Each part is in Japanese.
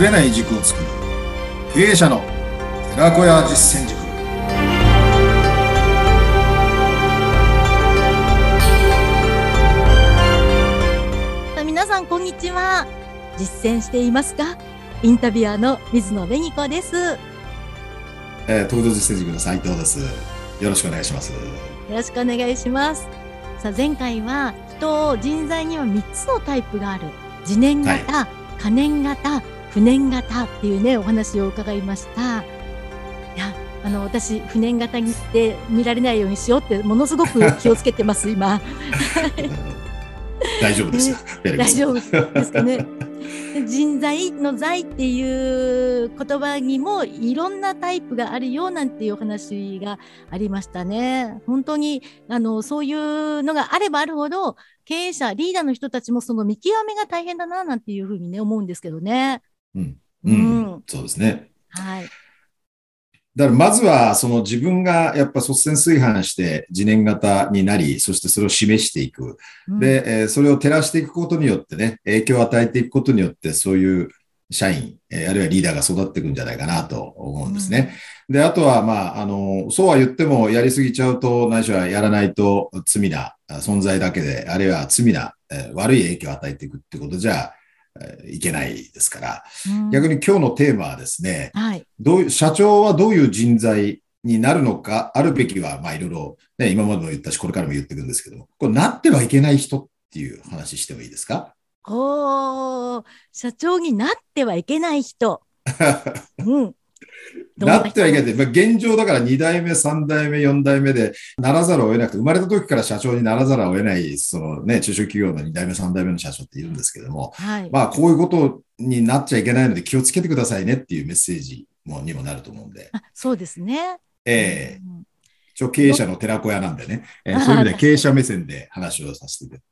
ぶれない軸を作る。経営者の寺子屋実践塾。皆さんこんにちは。実践していますか？インタビュアーの水野紅子です。よえー、東京実践塾の斉藤です。よろしくお願いします。よろしくお願いします。さあ前回は人人材には3つのタイプがある。次年型、はい、可燃型不燃型っていうねお話を伺いました。いやあの私不燃型にして見られないようにしようってものすごく気をつけてます今。大丈夫です大丈夫ですかね。人材の財っていう言葉にもいろんなタイプがあるよなんていうお話がありましたね。本当にあのそういうのがあればあるほど経営者リーダーの人たちもその見極めが大変だななんていうふうにね思うんですけどね。うん、うん、うん、そうですね。はい。だからまずはその自分がやっぱ率先垂範して自念型になり、そしてそれを示していく。で、えそれを照らしていくことによってね、影響を与えていくことによって、そういう社員、えあるいはリーダーが育っていくんじゃないかなと思うんですね。うん、で、あとは、まあ、あの、そうは言ってもやりすぎちゃうと、ないしはやらないと罪な存在だけで、あるいは罪な、え悪い影響を与えていくってことじゃ、いけないですから、うん、逆に今日のテーマはですね、はい、どう社長はどういう人材になるのか、あるべきは、まあいろいろ、ね、今までも言ったし、これからも言っていくんですけども、これなってはいけない人っていう話してもいいですか？お社長になってはいけない人。うん。なってはいけない。まあ、現状だから2代目、3代目、4代目でならざるを得なくて、生まれた時から社長にならざるを得ない、そのね、中小企業の2代目、3代目の社長っているんですけども、はい、まあ、こういうことになっちゃいけないので気をつけてくださいねっていうメッセージもにもなると思うんで。そうですね。ええーうん、経営者の寺子屋なんでね、えー、そういう意味で経営者目線で話をさせていただ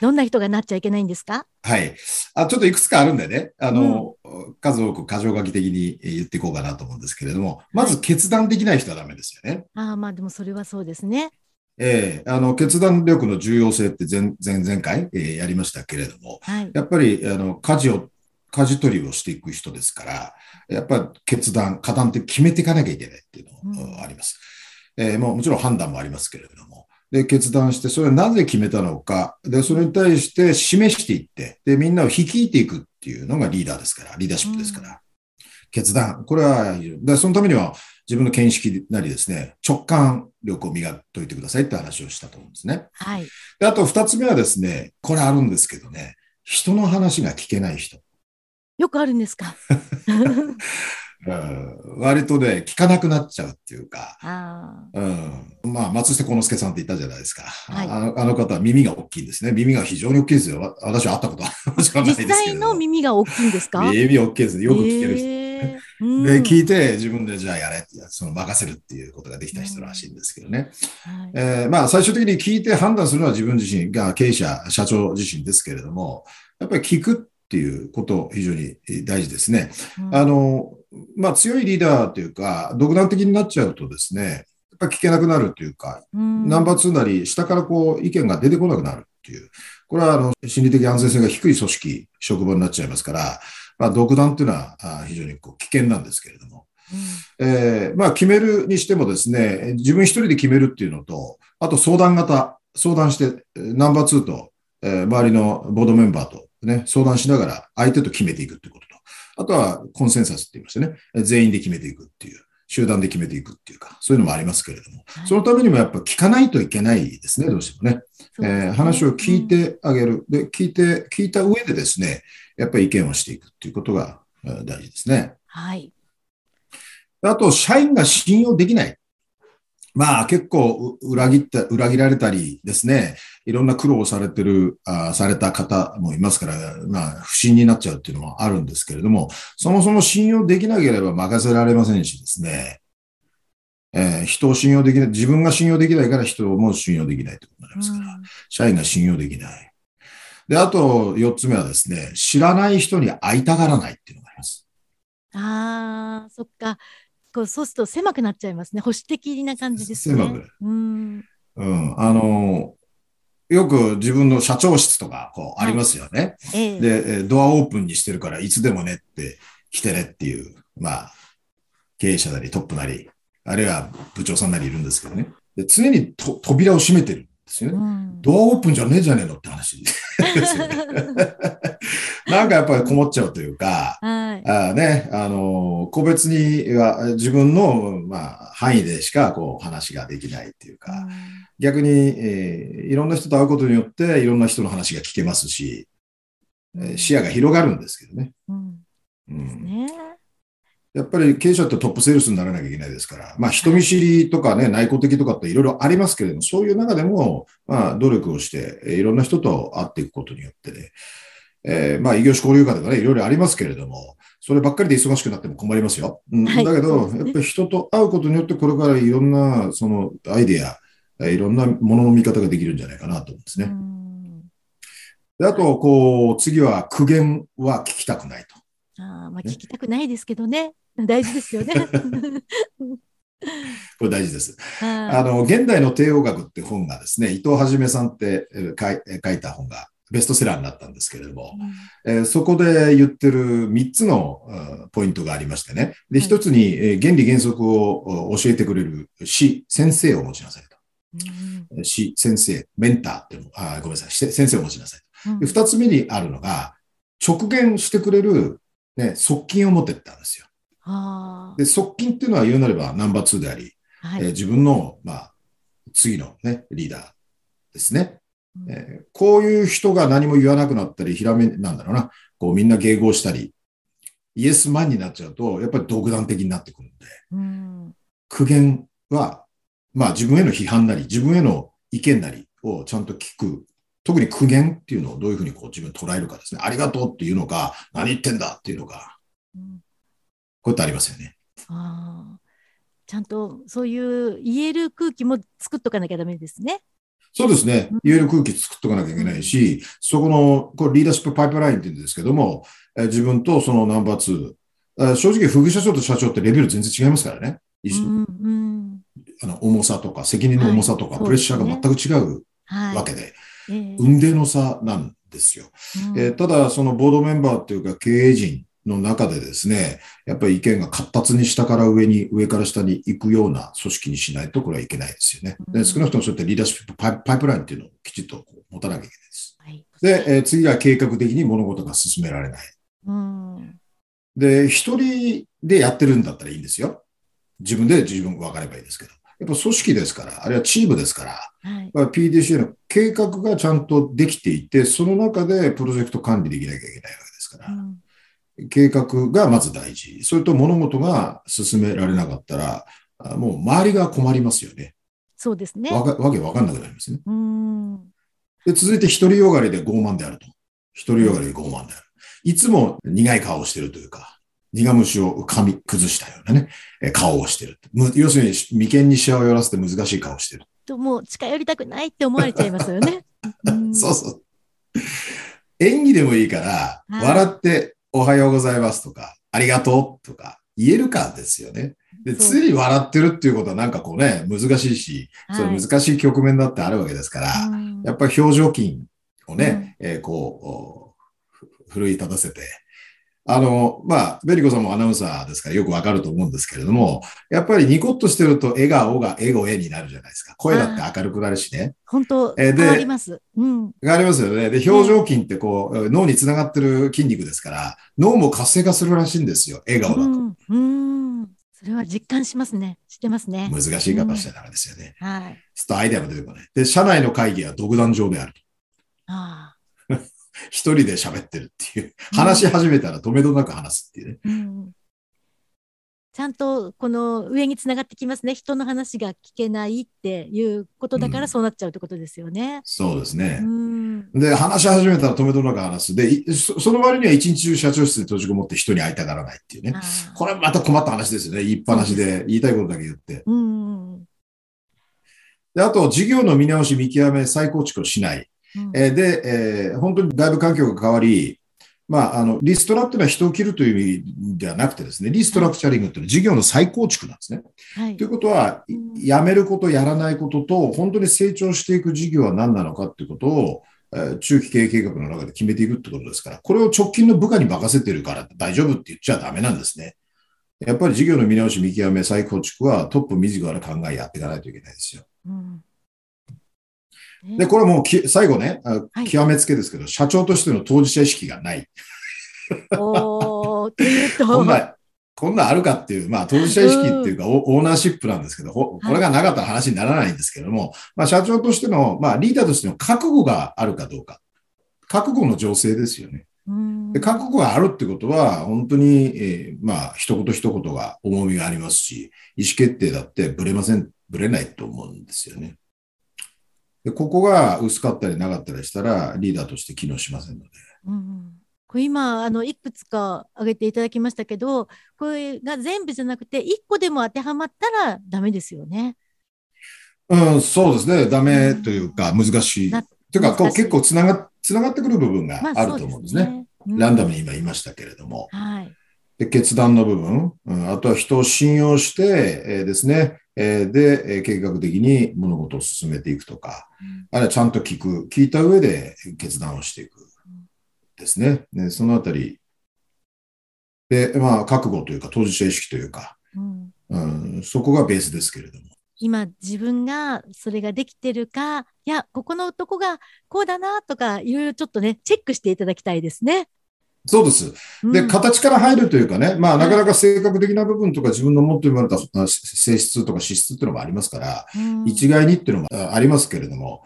どんな人がなっちゃいけないんですか？はい。あちょっといくつかあるんでね、あの、うん、数多く箇条書き的に言っていこうかなと思うんですけれども、まず決断できない人はダメですよね。はい、ああ、まあでもそれはそうですね。ええー、あの、決断力の重要性って前、前、前回、えー、やりましたけれども、はい、やっぱり、あの、舵を、舵取りをしていく人ですから、やっぱり決断、加断って決めていかなきゃいけないっていうのもあります。うん、えー、もうもちろん判断もありますけれども、で、決断して、それはなぜ決めたのか、で、それに対して示していって、で、みんなを率いていくっていうのがリーダーですから、リーダーシップですから。うん、決断。これは、で、そのためには自分の見識なりですね、直感力を磨いておいてくださいって話をしたと思うんですね。はい。で、あと二つ目はですね、これあるんですけどね、人の話が聞けない人。よくあるんですか？うん、割とね、聞かなくなっちゃうっていうか、あうん、まあ、松下幸之助さんって言ったじゃないですか。はい、あのあの方は耳が大きいんですね。耳が非常に大きいですよ。私は会ったことはないですけど。実際の耳が大きいんですか？耳大きいです。よく聞ける人。えー、で、聞いて自分でじゃあやれって、その任せるっていうことができた人らしいんですけどね。はい、えー、まあ、最終的に聞いて判断するのは自分自身が経営者、社長自身ですけれども、やっぱり聞くっていうこと非常に大事ですね。うん、あの、まあ強いリーダーというか、独断的になっちゃうとですね、やっぱ聞けなくなるというか、うん、ナンバー2なり下からこう意見が出てこなくなるっていう。これはあの心理的安全性が低い組織、職場になっちゃいますから、まあ独断っていうのは非常にこう危険なんですけれども。うん、えー、まあ決めるにしてもですね、自分一人で決めるっていうのと、あと相談型、相談して、ナンバー2と、えー、周りのボードメンバーとね、相談しながら相手と決めていくっていうことと、あとはコンセンサスって言いましてね、全員で決めていくっていう、集団で決めていくっていうか、そういうのもありますけれども、はい、そのためにもやっぱ聞かないといけないですね、どうしてもね。ねえー、話を聞いてあげる。で、聞いて、聞いた上でですね、やっぱり意見をしていくっていうことが大事ですね。はい。あと、社員が信用できない。まあ結構裏切った、裏切られたりですね、いろんな苦労をされてる、あされた方もいますから、まあ不信になっちゃうっていうのもあるんですけれども、そもそも信用できなければ任せられませんしですね、えー、人を信用できない、自分が信用できないから人も信用できないってことになりますから、うん、社員が信用できない。で、あと四つ目はですね、知らない人に会いたがらないっていうのがあります。ああ、そっか。こうそうすると狭くなっちゃいますね。保守的な感じですね。狭く。うん。うん。あの、よく自分の社長室とか、こう、ありますよね。はい、で、ドアオープンにしてるから、いつでもねって来てねっていう、まあ、経営者なりトップなり、あるいは部長さんなりいるんですけどね。で常にと扉を閉めてるんですよね。うん、ドアオープンじゃねえじゃねえのって話ですよね。なんかやっぱりこもっちゃうというか、はい、あね、あの、個別には自分の、まあ、範囲でしかこう話ができないっていうか、うん、逆に、えー、いろんな人と会うことによっていろんな人の話が聞けますし、え視野が広がるんですけどね。うん。うん、ね。やっぱり経営者ってトップセールスにならなきゃいけないですから、まあ人見知りとかね、内向的とかっていろいろありますけれども、そういう中でも、まあ努力をして、いろんな人と会っていくことによってね、えー、まあ異業種交流会とかね、いろいろありますけれども、そればっかりで忙しくなっても困りますよ。はい、だけど、やっぱり人と会うことによって、これからいろんな、そのアイデア、いろんなものの見方ができるんじゃないかなと思うんですね。であと、こう、次は苦言は聞きたくないと。あまあ、聞きたくないですけどね。大事ですよね。これ大事です。あの、現代の帝王学って本がですね、伊藤はじめさんって書いた本がベストセラーになったんですけれども、うん、えー、そこで言ってる3つの、ポイントがありましてね。で、1つに、えー、原理原則を教えてくれる師、先生を持ちなさいと。うん、師、先生、メンターっていうのあ、ごめんなさい、先生を持ちなさいと。うん、2つ目にあるのが、直言してくれる、ね、側近を持ってったんですよ。で、側近っていうのは言うなればナンバー2であり、はい、えー、自分の、まあ、次のね、リーダーですね。うん、えー、こういう人が何も言わなくなったり、ひらめ、なんだろうな、こうみんな迎合したり、イエスマンになっちゃうと、やっぱり独断的になってくるんで、うん、苦言は、まあ自分への批判なり、自分への意見なりをちゃんと聞く。特に苦言っていうのをどういうふうにこう自分捉えるかですね。ありがとうっていうのか、何言ってんだっていうのか、こういったありますよね。あちゃんとそういう言える空気も作っとかなきゃダメですね。そうですね。言える空気作っとかなきゃいけないし、そこの、これリーダーシップパイプラインって言うんですけども、え自分とそのナンバー2、正直、副社長と社長ってレベル全然違いますからね。うんうん、あの重さとか、責任の重さとか、はい、プレッシャーが全く違うわけで、はい運命の差なんですよ。うん、えー、ただ、そのボードメンバーっていうか経営陣の中でですね、やっぱり意見が活発に下から上に、上から下に行くような組織にしないとこれはいけないですよね。で少なくともそういったリーダーシップパイプラインっていうのをきちっと持たなきゃいけないです。はい、で、えー、次は計画的に物事が進められない。うん、で、一人でやってるんだったらいいんですよ。自分で自分分かればいいですけど。やっぱ組織ですから、あるいはチームですから、はい、PDCA の計画がちゃんとできていて、その中でプロジェクト管理できなきゃいけないわけですから。うん計画がまず大事。それと物事が進められなかったら、もう周りが困りますよね。そうですね。わわけわかんなくなりますね。で続いて、独りよがりで傲慢であると。独りよがりで傲慢である。いつも苦い顔をしてるというか、苦虫を噛み崩したようなね、顔をしてる。要するに、眉間にシワを寄らせて難しい顔をしてる。と、もう近寄りたくないって思われちゃいますよね。そうそう。演技でもいいから、笑っておはようございますとか、ありがとうとか言えるかですよね。で、常に笑ってるっていうことはなんかこうね、難しいし、その難しい局面だってあるわけですから、やっぱり表情筋をね、うん、えー、こう、奮い立たせて、あの、まあ、ベリコさんもアナウンサーですからよくわかると思うんですけれども、やっぱりニコッとしてると笑顔がエゴエになるじゃないですか。声だって明るくなるしね。本当、えー、変わります。うん。変わりますよね。で、表情筋ってこう、脳につながってる筋肉ですから、脳も活性化するらしいんですよ。笑顔だと。うん。うんそれは実感しますね。知ってますね。難しい方したらですよね。うん、はい。ちょっとアイデアが出てこない。で、社内の会議は独壇場であると。ああ。一人で喋ってるっていう。話し始めたら止めどなく話すっていうね。うん、ちゃんとこの上につながってきますね。人の話が聞けないっていうことだからそうなっちゃうってことですよね。うん、そうですね。うん、で、話し始めたら止めどなく話す。で、その割には一日中社長室で閉じこもって人に会いたがらないっていうね。これまた困った話ですよね。言いっぱなしで言いたいことだけ言って。うんであと、事業の見直し、見極め、再構築をしない。えー、で、えー、本当に外部環境が変わり、まあ、あの、リストラっていうのは人を切るという意味ではなくてですね、リストラクチャリングっていうのは事業の再構築なんですね。はい、ということは、やめること、やらないことと、本当に成長していく事業は何なのかっていうことを、中期経営計画の中で決めていくってことですから、これを直近の部下に任せてるから大丈夫って言っちゃダメなんですね。やっぱり事業の見直し、見極め、再構築はトップ自ら考えやっていかないといけないですよ。うんで、これもき最後ね、極めつけですけど、はい、社長としての当事者意識がない。おというと。こんな、こんなあるかっていう、まあ、当事者意識っていうか、うん、オーナーシップなんですけど、これがなかったら話にならないんですけども、はい、まあ、社長としての、まあ、リーダーとしての覚悟があるかどうか。覚悟の情勢ですよね。で覚悟があるってことは、本当に、えー、まあ、一言一言が重みがありますし、意思決定だってぶれません、ぶれないと思うんですよね。でここが薄かったりなかったりしたら、リーダーとして機能しませんので。うんこれ今あのいくつか挙げていただきましたけどこれが全部じゃなくて1個でも当てはまったらダメですよね。うん、そうですね。ダメというか難しい。というかこう結構つながつながってくる部分があると思うんですね。まあすねうん、ランダムに今言いましたけれども。はい、で決断の部分、うん、あとは人を信用して、えー、ですね、えー、で、えー、計画的に物事を進めていくとか、うん、あるいはちゃんと聞く、聞いた上で決断をしていくですね。ねそのあたりで、まあ、覚悟というか、当事者意識というか、うん、うん、そこがベースですけれども。今自分がそれができてるか、いや、ここのとこがこうだなとか、いろいろちょっとね、チェックしていただきたいですね。そうです。で、うん、形から入るというかね、まあ、なかなか性格的な部分とか自分の持って生まれた性質とか資質っていうのもありますから、うん、一概にっていうのもありますけれども、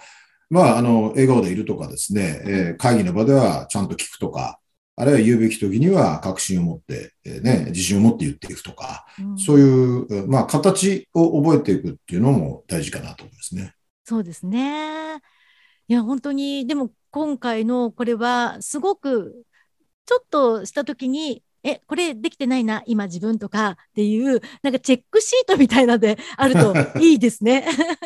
まあ、あの、笑顔でいるとかですね、えー、会議の場ではちゃんと聞くとか、あるいは言うべき時には確信を持って、えー、ね、自信を持って言っていくとか、うん、そういう、まあ、形を覚えていくっていうのも大事かなと思いますね。そうですね。いや、本当に、でも今回のこれはすごくちょっとした時に、え、これできてないな、今自分とかっていう、なんかチェックシートみたいなのであると いいですね。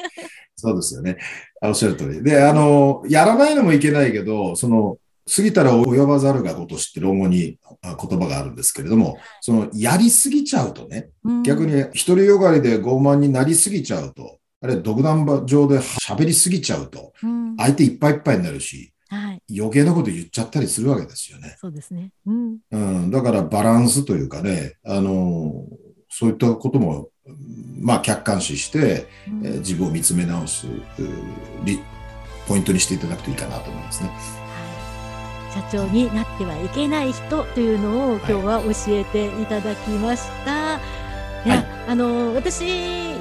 そうですよね。おっしゃる通り。で、あの、やらないのもいけないけど、その、過ぎたら及ばざるがこと知って老後に言葉があるんですけれども、その、やりすぎちゃうとね、うん、逆に独りよがりで傲慢になりすぎちゃうと、あれ、独断場上で喋りすぎちゃうと、相手いっぱいいっぱいになるし、はい、余計なこと言っちゃったりするわけですよね。そうですね。うん。うん、だからバランスというかね、あの、そういったことも、まあ客観視して、うん、えー、自分を見つめ直すポイントにしていただくといいかなと思いますね。社長になってはいけない人というのを今日は教えていただきました。はい、いや、はい、あの私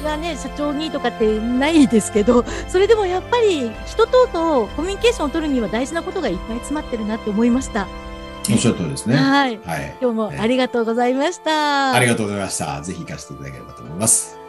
がね社長にとかってないですけどそれでもやっぱり人ととコミュニケーションを取るには大事なことがいっぱい詰まってるなって思いました。おっしゃる通りですね。はい。はい、今日もありがとうございました、ありがとうございました。ぜひ行かせていただければと思います。